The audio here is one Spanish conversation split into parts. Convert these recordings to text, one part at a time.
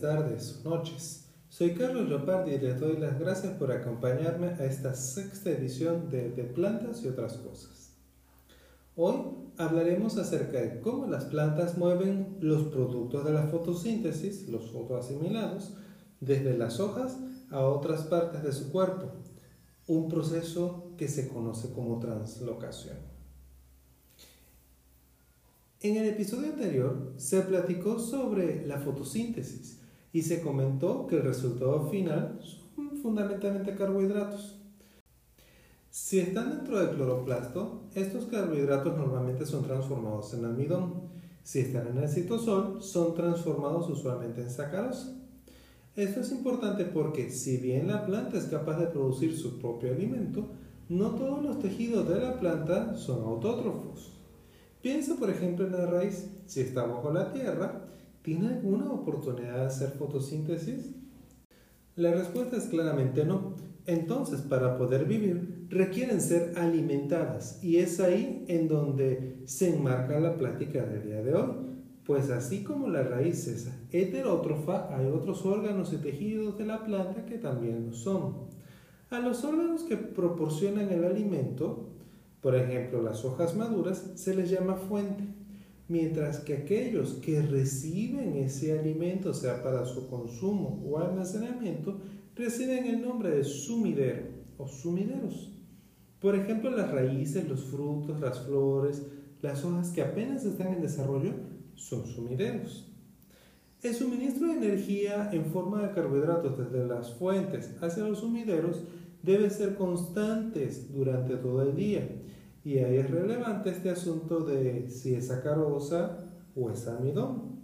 Tardes noches. Soy Carlos Leopardi y les doy las gracias por acompañarme a esta sexta edición de De Plantas y otras cosas. Hoy hablaremos acerca de cómo las plantas mueven los productos de la fotosíntesis, los fotoasimilados, desde las hojas a otras partes de su cuerpo, un proceso que se conoce como translocación. En el episodio anterior se platicó sobre la fotosíntesis y se comentó que el resultado final son fundamentalmente carbohidratos. Si están dentro del cloroplasto, estos carbohidratos normalmente son transformados en almidón. Si están en el citosol, son transformados usualmente en sacarosa. Esto es importante porque si bien la planta es capaz de producir su propio alimento, no todos los tejidos de la planta son autótrofos. Piensa, por ejemplo, en la raíz. Si está bajo la tierra, ¿tiene alguna oportunidad de hacer fotosíntesis? La respuesta es claramente no. Entonces, para poder vivir, requieren ser alimentadas y es ahí en donde se enmarca la plática del día de hoy. Pues así como la raíz es heterótrofa, hay otros órganos y tejidos de la planta que también lo son. A los órganos que proporcionan el alimento por ejemplo, las hojas maduras se les llama fuente, mientras que aquellos que reciben ese alimento, sea para su consumo o almacenamiento, reciben el nombre de sumidero o sumideros. Por ejemplo, las raíces, los frutos, las flores, las hojas que apenas están en desarrollo son sumideros. El suministro de energía en forma de carbohidratos desde las fuentes hacia los sumideros debe ser constantes durante todo el día. Y ahí es relevante este asunto de si es sacarosa o es amidón.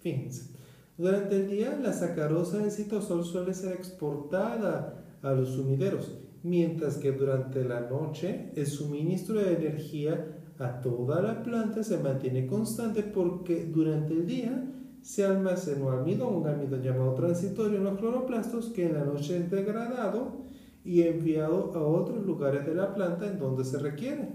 Fíjense, durante el día la sacarosa del citosol suele ser exportada a los sumideros, mientras que durante la noche el suministro de energía a toda la planta se mantiene constante porque durante el día se almacena almidón, un almidón llamado transitorio en los cloroplastos que en la noche es degradado y enviado a otros lugares de la planta en donde se requiere.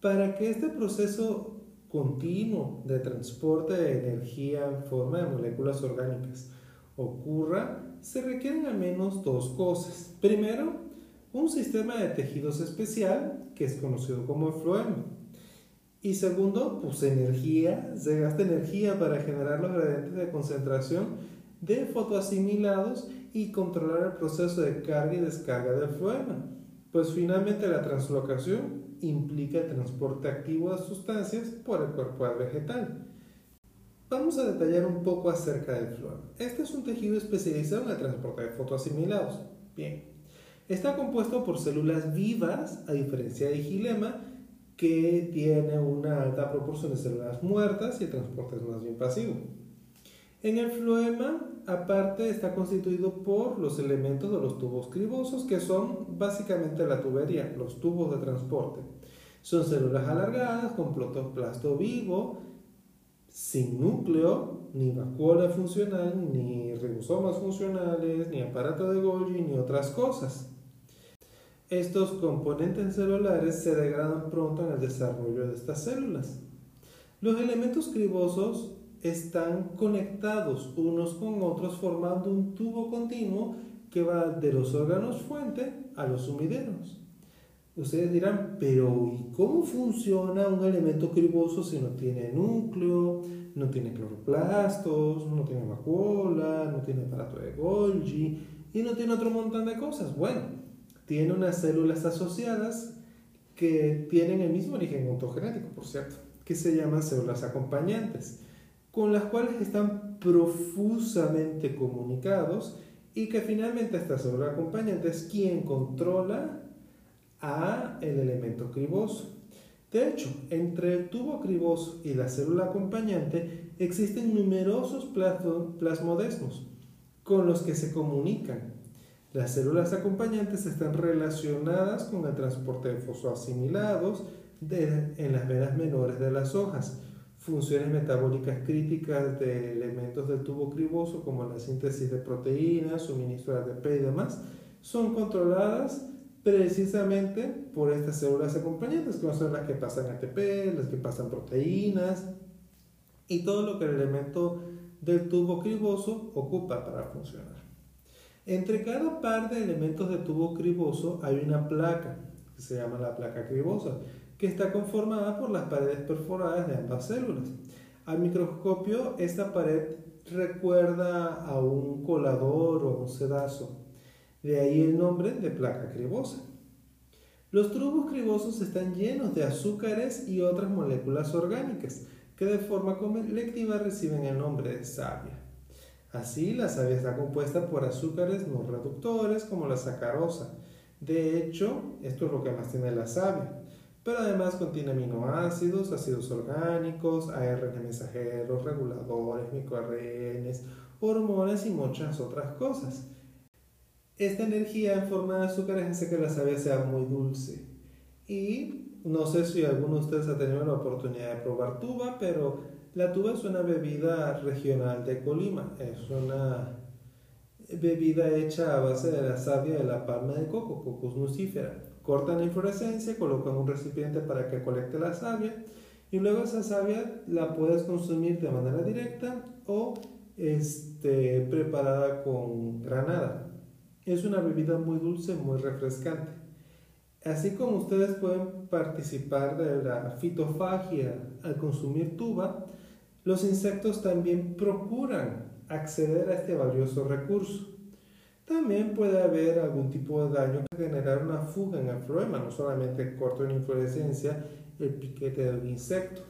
Para que este proceso continuo de transporte de energía en forma de moléculas orgánicas ocurra, se requieren al menos dos cosas. Primero, un sistema de tejidos especial que es conocido como floema. Y segundo, pues energía, se gasta energía para generar los gradientes de concentración de fotoasimilados y controlar el proceso de carga y descarga del floema. Pues finalmente la translocación implica el transporte activo de sustancias por el cuerpo vegetal. Vamos a detallar un poco acerca del floema. Este es un tejido especializado en el transporte de fotoasimilados. Bien, está compuesto por células vivas, a diferencia de gilema, que tiene una alta proporción de células muertas y el transporte es más bien pasivo. En el floema, aparte, está constituido por los elementos de los tubos cribosos, que son básicamente la tubería, los tubos de transporte. Son células alargadas con protoplasto vivo, sin núcleo, ni vacuola funcional, ni ribosomas funcionales, ni aparato de Golgi, ni otras cosas. Estos componentes celulares se degradan pronto en el desarrollo de estas células. Los elementos cribosos están conectados unos con otros formando un tubo continuo que va de los órganos fuente a los sumideros. Ustedes dirán, pero ¿y cómo funciona un elemento criboso si no tiene núcleo, no tiene cloroplastos, no tiene vacuola, no tiene aparato de Golgi y no tiene otro montón de cosas? Bueno, tiene unas células asociadas que tienen el mismo origen ontogenético, por cierto, que se llaman células acompañantes con las cuales están profusamente comunicados y que finalmente esta célula acompañante es quien controla a el elemento criboso. De hecho, entre el tubo criboso y la célula acompañante existen numerosos plasmodesmos con los que se comunican. Las células acompañantes están relacionadas con el transporte de fosfoasimilados en las venas menores de las hojas funciones metabólicas críticas de elementos del tubo criboso como la síntesis de proteínas, suministro de ATP y demás, son controladas precisamente por estas células acompañantes, que son las que pasan ATP, las que pasan proteínas y todo lo que el elemento del tubo criboso ocupa para funcionar. Entre cada par de elementos de tubo criboso hay una placa, que se llama la placa cribosa, que está conformada por las paredes perforadas de ambas células. Al microscopio, esta pared recuerda a un colador o un sedazo. De ahí el nombre de placa cribosa. Los tubos cribosos están llenos de azúcares y otras moléculas orgánicas que de forma colectiva reciben el nombre de savia. Así, la savia está compuesta por azúcares no reductores como la sacarosa. De hecho, esto es lo que más tiene la savia. Pero además contiene aminoácidos, ácidos orgánicos, ARN mensajeros, reguladores, microRNs, hormonas y muchas otras cosas. Esta energía en forma de azúcares hace que la savia sea muy dulce. Y no sé si alguno de ustedes ha tenido la oportunidad de probar tuba, pero la tuba es una bebida regional de Colima. Es una bebida hecha a base de la savia de la palma de coco, Cocos nucifera. Cortan la inflorescencia, colocan un recipiente para que colecte la savia y luego esa savia la puedes consumir de manera directa o este, preparada con granada. Es una bebida muy dulce, muy refrescante. Así como ustedes pueden participar de la fitofagia al consumir tuba, los insectos también procuran acceder a este valioso recurso. También puede haber algún tipo de daño que generar una fuga en el floema, no solamente el corto en inflorescencia, el piquete del insecto.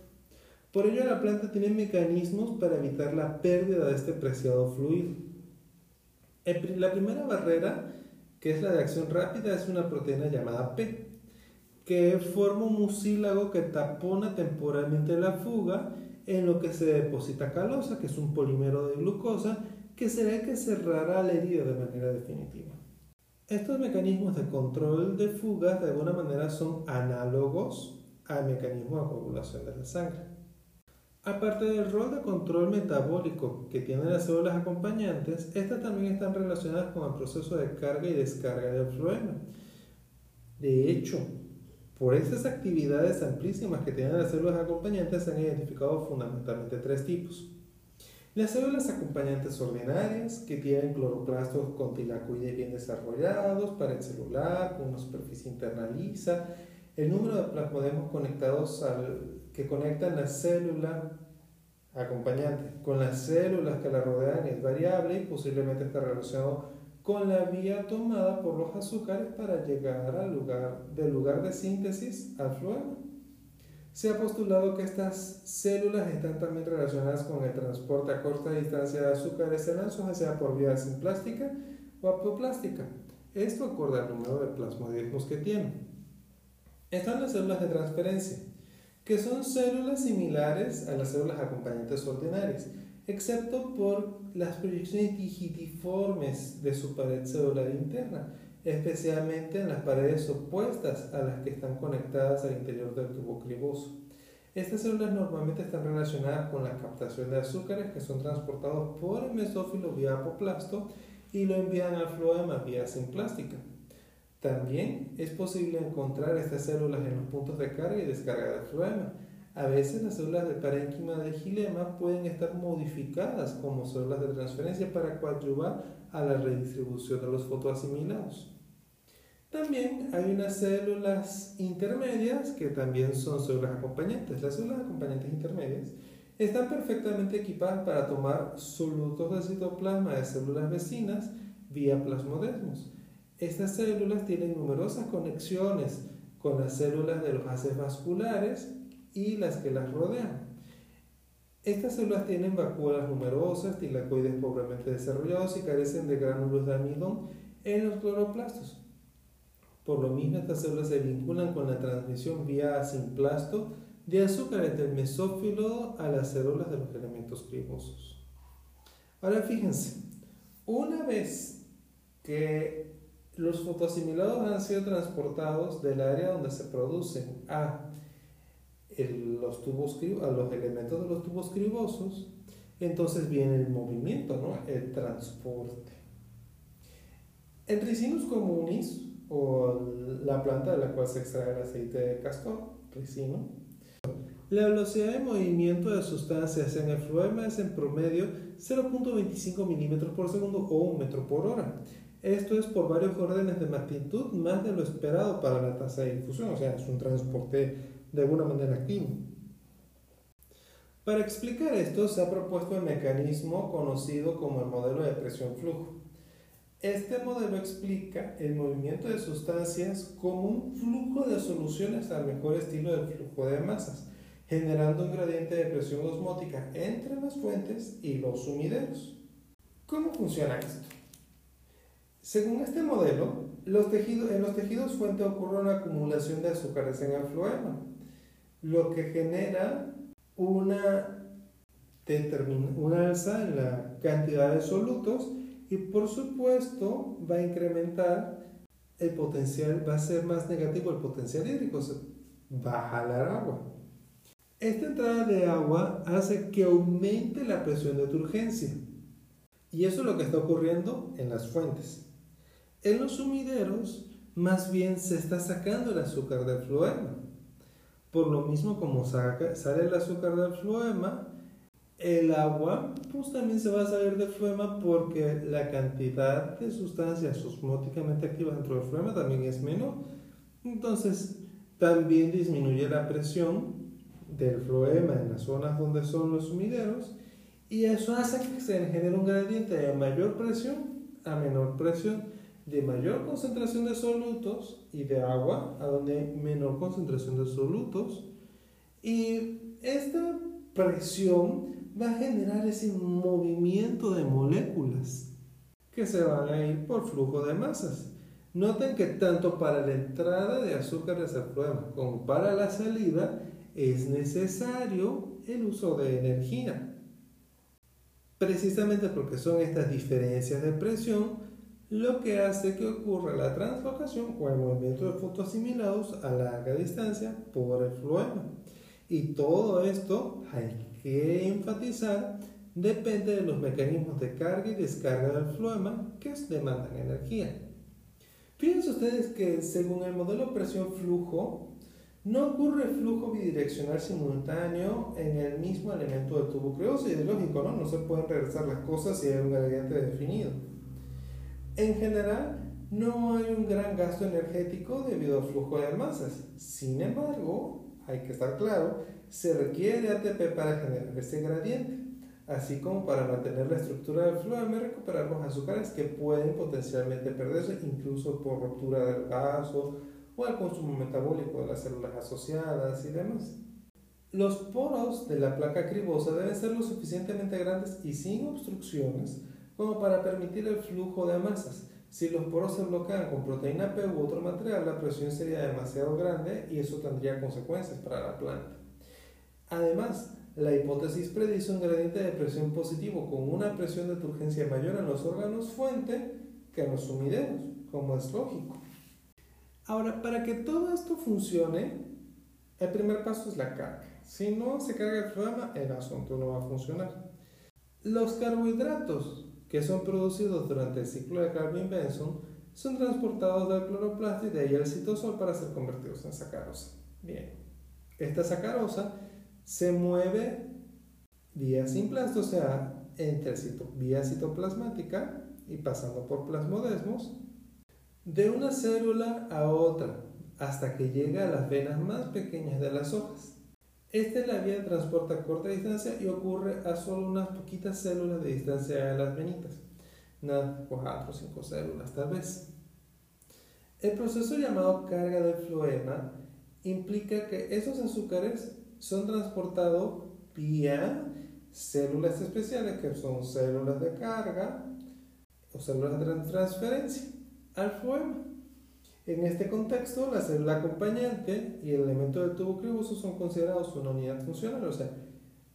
Por ello la planta tiene mecanismos para evitar la pérdida de este preciado fluido. La primera barrera, que es la de acción rápida, es una proteína llamada P, que forma un mucílago que tapona temporalmente la fuga en lo que se deposita calosa, que es un polímero de glucosa, que será el que cerrará la herida de manera definitiva. Estos mecanismos de control de fugas de alguna manera son análogos al mecanismo de coagulación de la sangre. Aparte del rol de control metabólico que tienen las células acompañantes, estas también están relacionadas con el proceso de carga y descarga del fluema. De hecho, por estas actividades amplísimas que tienen las células acompañantes se han identificado fundamentalmente tres tipos. Las células acompañantes ordinarias, que tienen cloroplastos con tilacoides bien desarrollados, pared celular, con una superficie interna lisa, el número de plasmodemos conectados al, que conectan la célula acompañante con las células que la rodean es variable y posiblemente está relacionado con la vía tomada por los azúcares para llegar al lugar, del lugar de síntesis al fluema. Se ha postulado que estas células están también relacionadas con el transporte a corta distancia de azúcares ya sea por vía simplástica o apoplástica. Esto acorde al número de plasmodismos que tienen. Están las células de transferencia, que son células similares a las células acompañantes ordinarias, excepto por las proyecciones digitiformes de su pared celular interna, especialmente en las paredes opuestas a las que están conectadas al interior del tubo criboso. Estas células normalmente están relacionadas con la captación de azúcares que son transportados por el mesófilo vía apoplasto y lo envían al floema vía simplástica. También es posible encontrar estas células en los puntos de carga y descarga del floema, a veces las células de parénquima de gilema pueden estar modificadas como células de transferencia para coadyuvar a la redistribución de los fotoasimilados. También hay unas células intermedias que también son células acompañantes. Las células acompañantes intermedias están perfectamente equipadas para tomar solutos de citoplasma de células vecinas vía plasmodesmos. Estas células tienen numerosas conexiones con las células de los haces vasculares y las que las rodean. Estas células tienen vacuolas numerosas, tilacoides pobremente desarrollados y carecen de gránulos de amidón en los cloroplastos. Por lo mismo, estas células se vinculan con la transmisión vía asimplasto de azúcares del mesófilo a las células de los elementos cribosos. Ahora fíjense, una vez que los fotoasimilados han sido transportados del área donde se producen a los tubos, a los elementos de los tubos cribosos, entonces viene el movimiento, ¿no? el transporte. El Ricinus communis, o la planta de la cual se extrae el aceite de castor, ricino, la velocidad de movimiento de sustancias en el fluema es en promedio 0.25 milímetros por segundo o 1 metro por hora. Esto es por varios órdenes de magnitud más de lo esperado para la tasa de difusión, o sea, es un transporte de alguna manera activo. Para explicar esto se ha propuesto el mecanismo conocido como el modelo de presión-flujo. Este modelo explica el movimiento de sustancias como un flujo de soluciones al mejor estilo del flujo de masas generando un gradiente de presión osmótica entre las fuentes y los sumideros. ¿Cómo funciona esto? Según este modelo, en los tejidos fuente ocurre una acumulación de azúcares en el floema, lo que genera una, una alza en la cantidad de solutos y por supuesto va a incrementar el potencial, va a ser más negativo el potencial hídrico, va a jalar agua. Esta entrada de agua hace que aumente la presión de turgencia. Y eso es lo que está ocurriendo en las fuentes. En los sumideros, más bien se está sacando el azúcar del floema. Por lo mismo como sale el azúcar del floema, el agua pues también se va a salir del floema porque la cantidad de sustancias osmóticamente activas dentro del floema también es menor. Entonces, también disminuye la presión del floema en las zonas donde son los sumideros y eso hace que se genere un gradiente de mayor presión a menor presión, de mayor concentración de solutos y de agua a donde hay menor concentración de solutos y esta presión va a generar ese movimiento de moléculas que se van a ir por flujo de masas. Noten que tanto para la entrada de azúcares al floema como para la salida es necesario el uso de energía. Precisamente porque son estas diferencias de presión lo que hace que ocurra la translocación o el movimiento de fotoasimilados a larga distancia por el fluema. Y todo esto hay que enfatizar depende de los mecanismos de carga y descarga del fluema que demandan energía. Fíjense ustedes que según el modelo presión-flujo, no ocurre flujo bidireccional simultáneo en el mismo elemento del tubo creoso y es lógico, ¿no? No se pueden regresar las cosas si hay un gradiente definido. En general, no hay un gran gasto energético debido al flujo de masas. Sin embargo, hay que estar claro, se requiere ATP para generar ese gradiente, así como para mantener la estructura del flujo y recuperar los azúcares que pueden potencialmente perderse incluso por ruptura del vaso o al consumo metabólico de las células asociadas y demás. Los poros de la placa cribosa deben ser lo suficientemente grandes y sin obstrucciones como para permitir el flujo de masas. Si los poros se bloquean con proteína P u otro material, la presión sería demasiado grande y eso tendría consecuencias para la planta. Además, la hipótesis predice un gradiente de presión positivo con una presión de turgencia mayor en los órganos fuente que en los sumideros, como es lógico. Ahora, para que todo esto funcione, el primer paso es la carga. Si no se carga el programa, el asunto no va a funcionar. Los carbohidratos que son producidos durante el ciclo de Calvin-Benson son transportados del cloroplasto y de ahí al citosol para ser convertidos en sacarosa. Bien, esta sacarosa se mueve vía simplasta, o sea, entre vía citoplasmática y pasando por plasmodesmos de una célula a otra hasta que llega a las venas más pequeñas de las hojas. Esta es la vía de transporte a corta distancia y ocurre a solo unas poquitas células de distancia de las venitas. Nada, cuatro o cinco células tal vez. El proceso llamado carga del floema implica que esos azúcares son transportados vía células especiales que son células de carga o células de transferencia al floema. En este contexto, la célula acompañante y el elemento del tubo criboso son considerados una unidad funcional, o sea,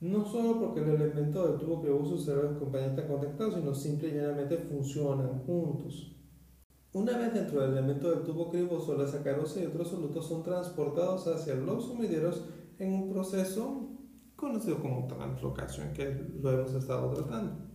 no solo porque el elemento del tubo criboso y la célula acompañante han conectados, sino simple y llanamente funcionan juntos. Una vez dentro del elemento del tubo criboso, la sacarosa y otros solutos son transportados hacia los sumideros en un proceso conocido como translocación, que lo hemos estado tratando.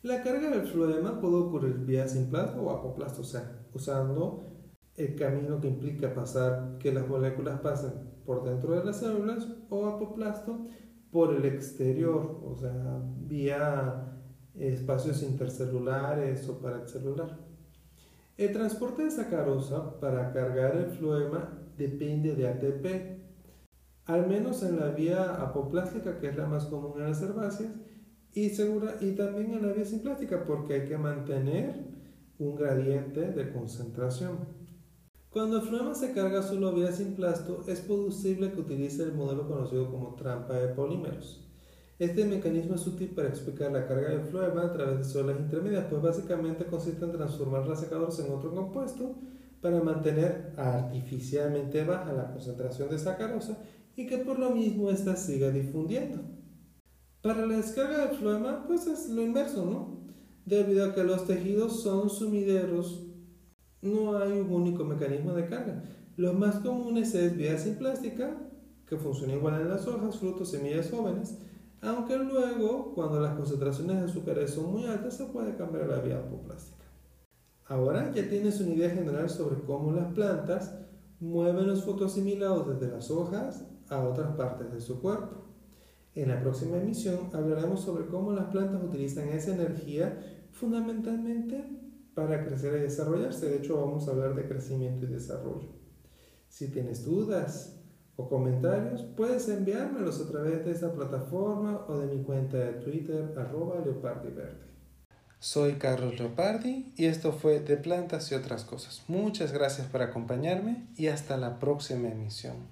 La carga del floema puede ocurrir vía simplasta o apoplasta, o sea, usando el camino que implica pasar que las moléculas pasen por dentro de las células o apoplasto por el exterior, o sea, vía espacios intercelulares o paracelular. El transporte de sacarosa para cargar el floema depende de ATP, al menos en la vía apoplástica, que es la más común en las herbáceas, y, segura, y también en la vía simplástica, porque hay que mantener un gradiente de concentración. Cuando el floema se carga solo vía simplasto, es posible que utilice el modelo conocido como trampa de polímeros. Este mecanismo es útil para explicar la carga del floema a través de células intermedias, pues básicamente consiste en transformar las sacarosa en otro compuesto para mantener artificialmente baja la concentración de sacarosa y que por lo mismo ésta siga difundiendo. Para la descarga del floema, pues es lo inverso, ¿no? Debido a que los tejidos son sumideros, no hay un único mecanismo de carga. Los más comunes es vía simplástica, que funciona igual en las hojas, frutos, semillas jóvenes, aunque luego, cuando las concentraciones de azúcares son muy altas, se puede cambiar a la vía apoplástica. Ahora ya tienes una idea general sobre cómo las plantas mueven los fotoasimilados desde las hojas a otras partes de su cuerpo. En la próxima emisión hablaremos sobre cómo las plantas utilizan esa energía fundamentalmente para crecer y desarrollarse. De hecho, vamos a hablar de crecimiento y desarrollo. Si tienes dudas o comentarios, puedes enviármelos a través de esa plataforma o de mi cuenta de Twitter, arroba. Soy Carlos Leopardi y esto fue De Plantas y otras cosas. Muchas gracias por acompañarme y hasta la próxima emisión.